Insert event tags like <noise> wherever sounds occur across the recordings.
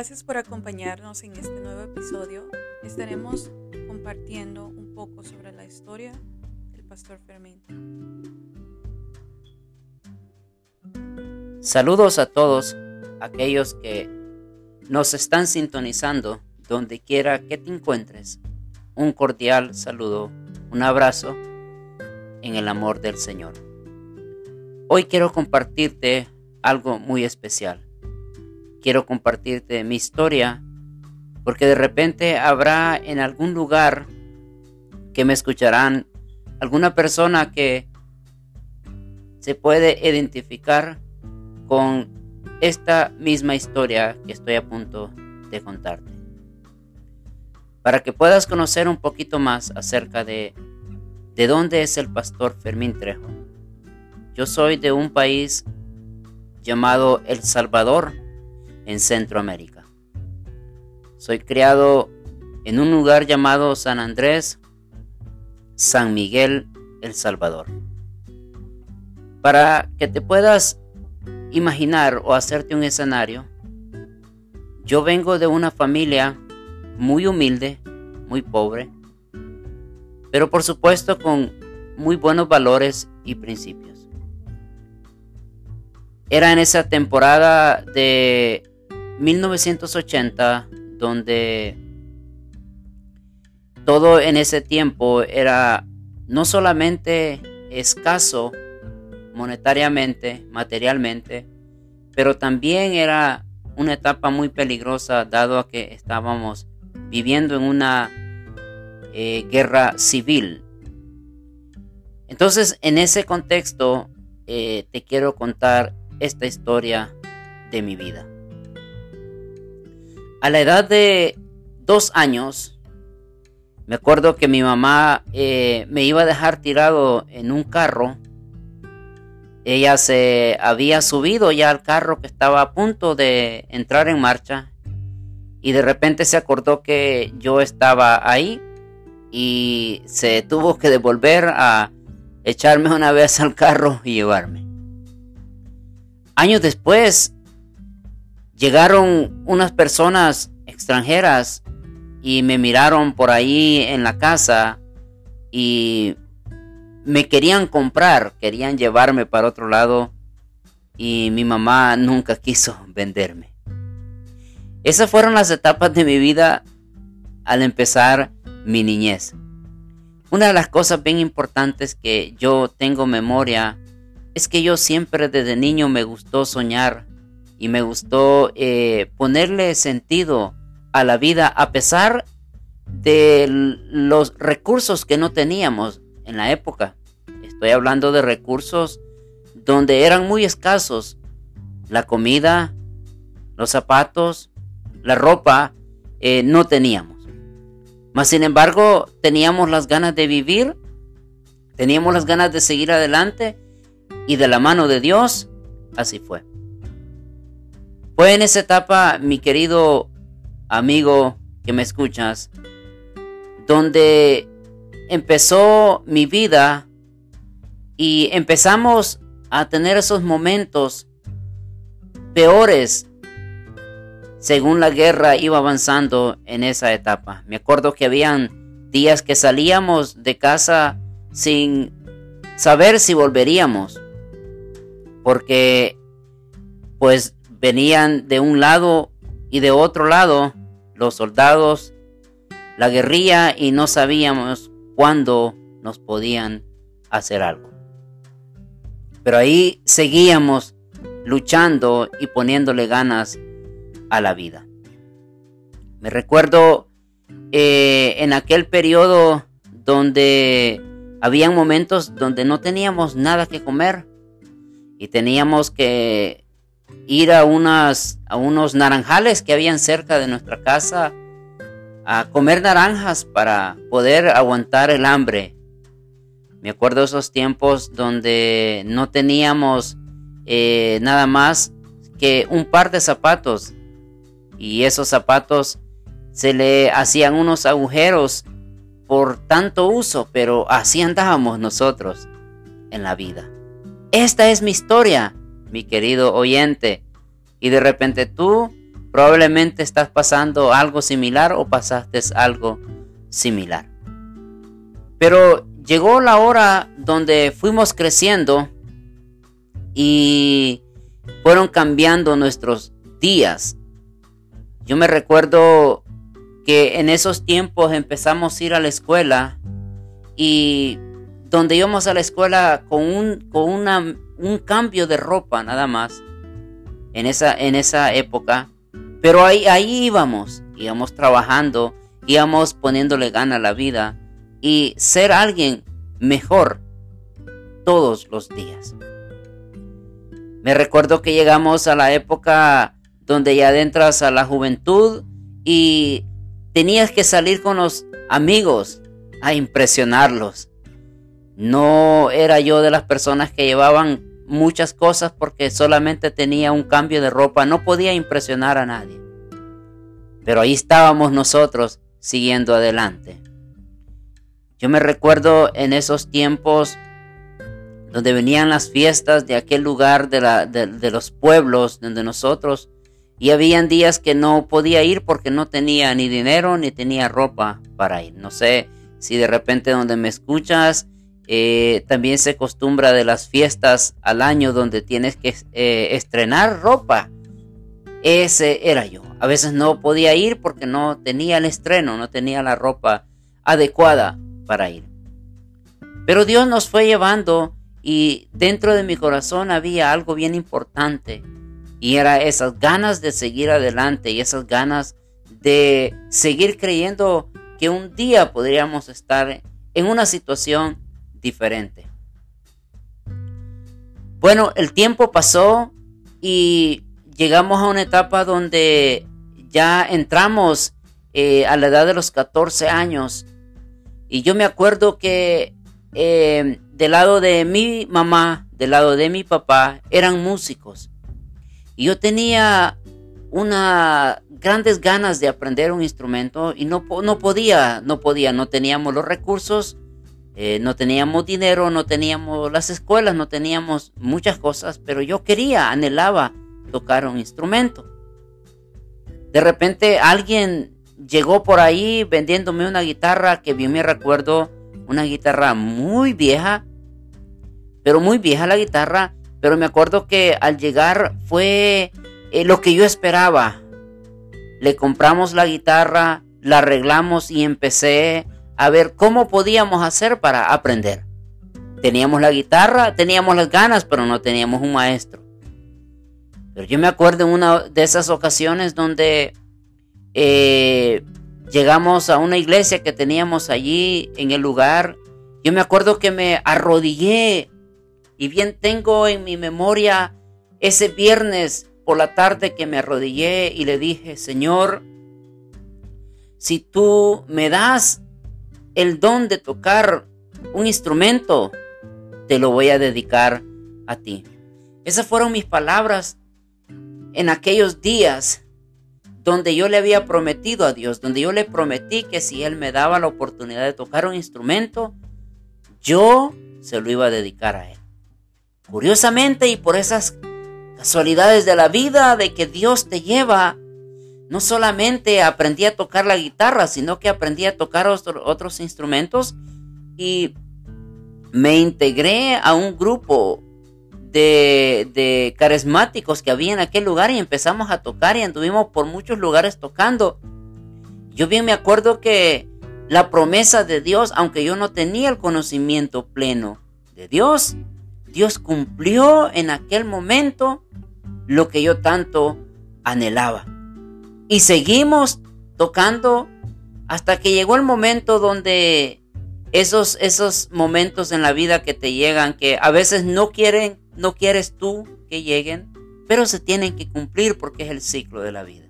Gracias por acompañarnos en este nuevo episodio. Estaremos compartiendo un poco sobre la historia del pastor Fermín. Saludos a todos aquellos que nos están sintonizando donde quiera que te encuentres. Un cordial saludo, un abrazo en el amor del Señor. Hoy quiero compartirte algo muy especial. Quiero compartirte mi historia porque de repente habrá en algún lugar que me escucharán alguna persona que se puede identificar con esta misma historia que estoy a punto de contarte. Para que puedas conocer un poquito más acerca de de dónde es el pastor Fermín Trejo. Yo soy de un país llamado El Salvador en Centroamérica. Soy criado en un lugar llamado San Andrés, San Miguel, El Salvador. Para que te puedas imaginar o hacerte un escenario, yo vengo de una familia muy humilde, muy pobre, pero por supuesto con muy buenos valores y principios. Era en esa temporada de 1980 donde todo en ese tiempo era no solamente escaso monetariamente, materialmente, pero también era una etapa muy peligrosa dado a que estábamos viviendo en una eh, guerra civil. Entonces, en ese contexto, eh, te quiero contar esta historia de mi vida. A la edad de dos años, me acuerdo que mi mamá eh, me iba a dejar tirado en un carro ella se había subido ya al carro que estaba a punto de entrar en marcha y de repente se acordó que yo estaba ahí y se tuvo que devolver a echarme una vez al carro y llevarme. Años después llegaron unas personas extranjeras y me miraron por ahí en la casa y me querían comprar, querían llevarme para otro lado y mi mamá nunca quiso <laughs> venderme. Esas fueron las etapas de mi vida al empezar mi niñez. Una de las cosas bien importantes que yo tengo memoria es que yo siempre desde niño me gustó soñar y me gustó eh, ponerle sentido a la vida a pesar de los recursos que no teníamos en la época. Estoy hablando de recursos donde eran muy escasos. La comida, los zapatos, la ropa, eh, no teníamos. Mas sin embargo, teníamos las ganas de vivir, teníamos las ganas de seguir adelante y de la mano de Dios, así fue. Fue en esa etapa, mi querido amigo que me escuchas, donde empezó mi vida y empezamos a tener esos momentos peores según la guerra iba avanzando en esa etapa. Me acuerdo que habían días que salíamos de casa sin saber si volveríamos, porque pues venían de un lado y de otro lado los soldados la guerrilla y no sabíamos cuándo nos podían hacer algo. Pero ahí seguíamos luchando y poniéndole ganas a la vida. Me recuerdo eh, en aquel periodo donde habían momentos donde no teníamos nada que comer y teníamos que ir a, unas, a unos naranjales que habían cerca de nuestra casa a comer naranjas para poder aguantar el hambre. Me acuerdo esos tiempos donde no teníamos eh, nada más que un par de zapatos y esos zapatos se le hacían unos agujeros por tanto uso, pero así andábamos nosotros en la vida. Esta es mi historia, mi querido oyente. Y de repente tú probablemente estás pasando algo similar o pasaste algo similar. Pero llegó la hora donde fuimos creciendo y fueron cambiando nuestros días. Yo me recuerdo que en esos tiempos empezamos a ir a la escuela y donde íbamos a la escuela con un, con un cambio de ropa nada más en esa, en esa época. Pero ahí, ahí íbamos, íbamos trabajando, íbamos poniéndole gana a la vida y ser alguien mejor todos los días. Me recuerdo que llegamos a la época donde ya adentras a la juventud y tenías que salir con los amigos a impresionarlos. No era yo de las personas que llevaban muchas cosas porque solamente tenía un cambio de ropa, no podía impresionar a nadie. Pero ahí estábamos nosotros siguiendo adelante. Yo me recuerdo en esos tiempos donde venían las fiestas de aquel lugar de, la, de, los pueblos donde nosotros y habían días que no podía ir porque no tenía ni dinero ni tenía ropa para ir. No sé si de repente donde me escuchas eh, también se acostumbra de las fiestas al año donde tienes que eh, estrenar ropa. Ese era yo. A veces no podía ir porque no tenía el estreno, no tenía la ropa adecuada para ir. Pero Dios nos fue llevando y dentro de mi corazón había algo bien importante y era esas ganas de seguir adelante y esas ganas de seguir creyendo que un día podríamos estar en una situación diferente. Bueno, el tiempo pasó y llegamos a una etapa donde ya entramos eh, a la edad de los 14 años y yo me acuerdo que eh, del lado de mi mamá, del lado de mi papá, eran músicos. Y yo tenía unas grandes ganas de aprender un instrumento y no, no podía, no podía, no teníamos los recursos, eh, no teníamos dinero, no teníamos las escuelas, no teníamos muchas cosas, pero yo quería, anhelaba tocar un instrumento. De repente alguien llegó por ahí vendiéndome una guitarra que bien me recuerdo, una guitarra muy vieja, pero muy vieja la guitarra, pero me acuerdo que al llegar fue eh, lo que yo esperaba. Le compramos la guitarra, la arreglamos y empecé a ver cómo podíamos hacer para aprender. Teníamos la guitarra, teníamos las ganas, pero no teníamos un maestro. Pero yo me acuerdo en una de esas ocasiones donde eh, llegamos a una iglesia que teníamos allí en el lugar. Yo me acuerdo que me arrodillé y bien tengo en mi memoria ese viernes por la tarde que me arrodillé y le dije, Señor, si tú me das el don de tocar un instrumento, te lo voy a dedicar a ti. Esas fueron mis palabras en aquellos días donde yo le había prometido a Dios, donde yo le prometí que si Él me daba la oportunidad de tocar un instrumento, yo se lo iba a dedicar a Él. Curiosamente y por esas casualidades de la vida de que Dios te lleva, no solamente aprendí a tocar la guitarra, sino que aprendí a tocar otros instrumentos y me integré a un grupo de, carismáticos que había en aquel lugar y empezamos a tocar y anduvimos por muchos lugares tocando. Yo bien me acuerdo que la promesa de Dios, aunque yo no tenía el conocimiento pleno de Dios, Dios cumplió en aquel momento lo que yo tanto anhelaba. Y seguimos tocando hasta que llegó el momento donde esos, esos momentos en la vida que te llegan, que a veces no quieren no quieres tú que lleguen, pero se tienen que cumplir porque es el ciclo de la vida.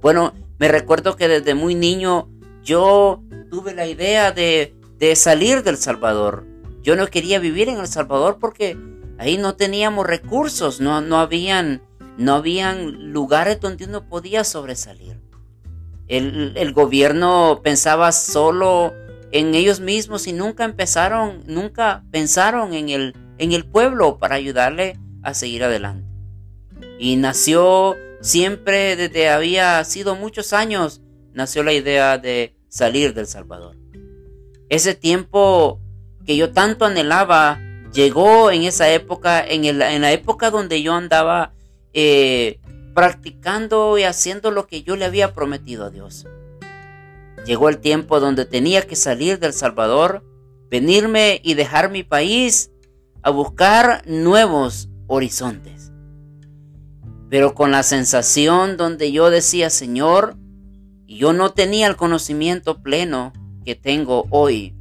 Bueno, me recuerdo que desde muy niño yo tuve la idea de, salir del Salvador. Yo no quería vivir en El Salvador porque ahí no teníamos recursos, no, no, habían, no habían lugares donde uno podía sobresalir. El, el, gobierno pensaba solo en ellos mismos y nunca empezaron, nunca pensaron en el en el pueblo para ayudarle a seguir adelante. Y nació siempre desde había sido muchos años nació la idea de salir del Salvador. Ese tiempo que yo tanto anhelaba llegó en esa época, en, la época donde yo andaba eh, practicando y haciendo lo que yo le había prometido a Dios. Llegó el tiempo donde tenía que salir del Salvador, venirme y dejar mi país a buscar nuevos horizontes. Pero con la sensación donde yo decía, Señor, yo no tenía el conocimiento pleno que tengo hoy.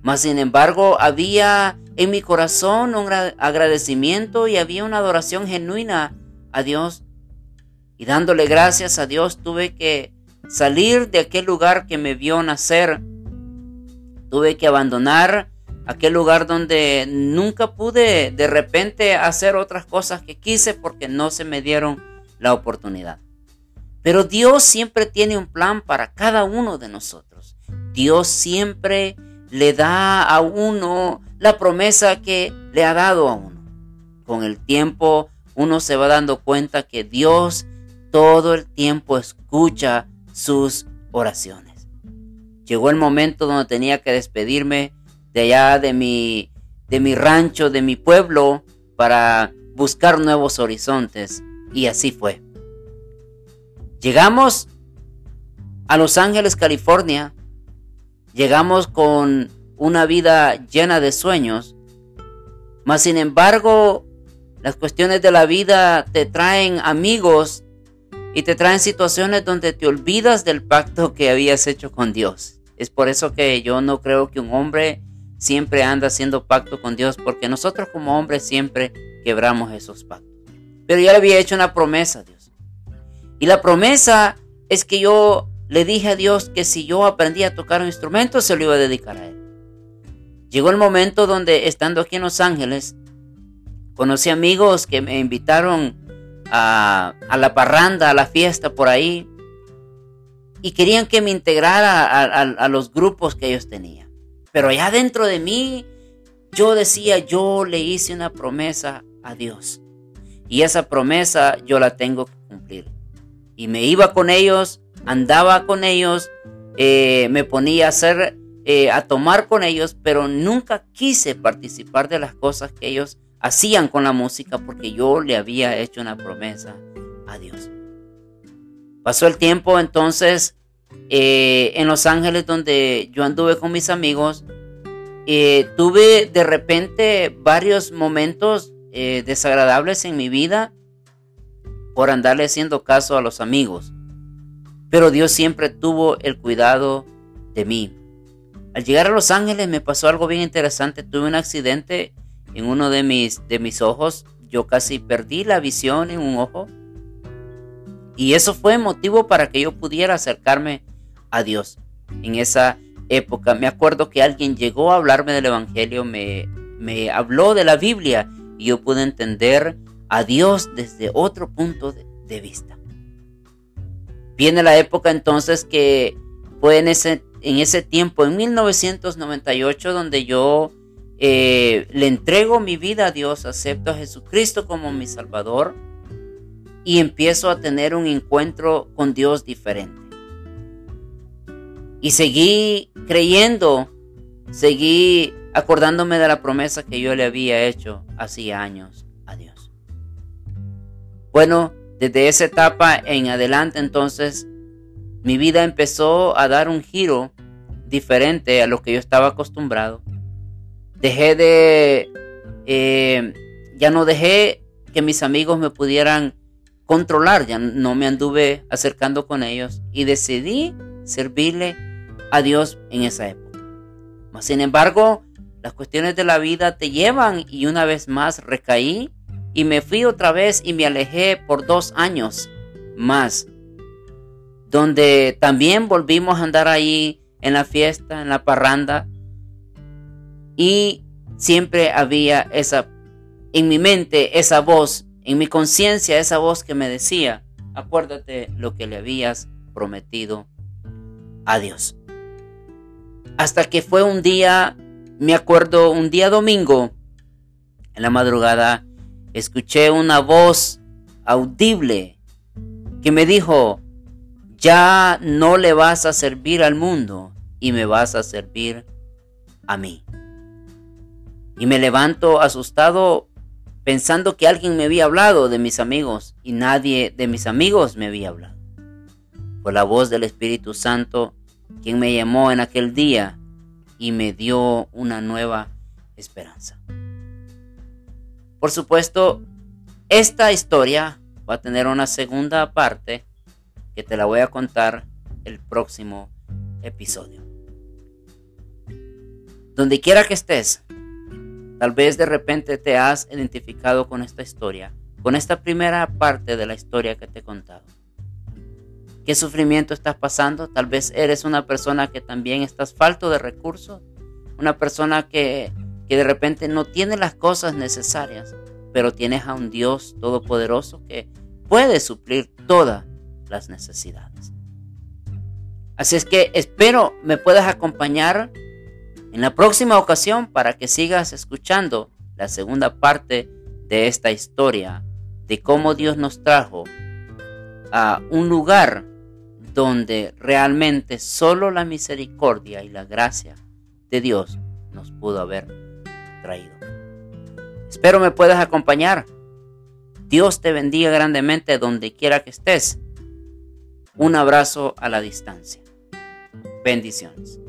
Mas sin embargo, había en mi corazón un agradecimiento y había una adoración genuina a Dios. Y dándole gracias a Dios tuve que salir de aquel lugar que me vio nacer. Tuve que abandonar aquel lugar donde nunca pude de repente hacer otras cosas que quise porque no se me dieron la oportunidad. Pero Dios siempre tiene un plan para cada uno de nosotros. Dios siempre le da a uno la promesa que le ha dado a uno. Con el tiempo uno se va dando cuenta que Dios todo el tiempo escucha sus oraciones. Llegó el momento donde tenía que despedirme de allá de mi, de mi rancho, de mi pueblo, para buscar nuevos horizontes. Y así fue. Llegamos a Los Ángeles, California. Llegamos con una vida llena de sueños. Mas sin embargo, las cuestiones de la vida te traen amigos y te traen situaciones donde te olvidas del pacto que habías hecho con Dios. Es por eso que yo no creo que un hombre siempre anda haciendo pacto con Dios, porque nosotros como hombres siempre quebramos esos pactos. Pero yo le había hecho una promesa a Dios. Y la promesa es que yo le dije a Dios que si yo aprendía a tocar un instrumento, se lo iba a dedicar a Él. Llegó el momento donde, estando aquí en Los Ángeles, conocí amigos que me invitaron a, la parranda, a la fiesta por ahí, y querían que me integrara a los grupos que ellos tenían. Pero allá dentro de mí, yo decía, yo le hice una promesa a Dios. Y esa promesa yo la tengo que cumplir. Y me iba con ellos, andaba con ellos, eh, me ponía a hacer, eh, a tomar con ellos, pero nunca quise participar de las cosas que ellos hacían con la música porque yo le había hecho una promesa a Dios. Pasó el tiempo entonces eh, en Los Ángeles donde yo anduve con mis amigos, eh, tuve de repente varios momentos eh, desagradables en mi vida por andarle haciendo caso a los amigos. Pero Dios siempre tuvo el cuidado de mí. Al llegar a Los Ángeles me pasó algo bien interesante. Tuve un accidente en uno de mis, de mis ojos. Yo casi perdí la visión en un ojo. Y eso fue motivo para que yo pudiera acercarme a Dios. En esa época me acuerdo que alguien llegó a hablarme del Evangelio, me, me habló de la Biblia y yo pude entender a Dios desde otro punto de, vista. Viene la época entonces que fue en ese, en ese tiempo, en 1998, donde yo eh, le entrego mi vida a Dios, acepto a Jesucristo como mi Salvador y empiezo a tener un encuentro con Dios diferente. Y seguí creyendo, seguí acordándome de la promesa que yo le había hecho hacía años a Dios. Bueno, desde esa etapa en adelante entonces, mi vida empezó a dar un giro diferente a lo que yo estaba acostumbrado. Dejé de... Eh, ya no dejé que mis amigos me pudieran controlar, ya no me anduve acercando con ellos y decidí servirle a Dios en esa época. sin embargo, las cuestiones de la vida te llevan y una vez más recaí y me fui otra vez y me alejé por dos años más, donde también volvimos a andar ahí en la fiesta, en la parranda, y siempre había esa, en mi mente, esa voz, en mi conciencia, esa voz que me decía, acuérdate lo que le habías prometido a Dios. Hasta que fue un día, me acuerdo, un día domingo, en la madrugada, escuché una voz audible que me dijo, ya no le vas a servir al mundo y me vas a servir a mí. Y me levanto asustado pensando que alguien me había hablado de mis amigos y nadie de mis amigos me había hablado. Fue la voz del Espíritu Santo quien me llamó en aquel día y me dio una nueva esperanza. Por supuesto, esta historia va a tener una segunda parte que te la voy a contar el próximo episodio. Donde quiera que estés, tal vez de repente te has identificado con esta historia, con esta primera parte de la historia que te he contado. ¿Qué sufrimiento estás pasando? Tal vez eres una persona que también estás falto de recursos, una persona que, que de repente no tiene las cosas necesarias, pero tienes a un Dios todopoderoso que puede suplir todas las necesidades. Así es que espero me puedas acompañar en la próxima ocasión para que sigas escuchando la segunda parte de esta historia de cómo Dios nos trajo a un lugar donde realmente solo la misericordia y la gracia de Dios nos pudo haber traído. Espero me puedas acompañar. Dios te bendiga grandemente donde quiera que estés. Un abrazo a la distancia. Bendiciones.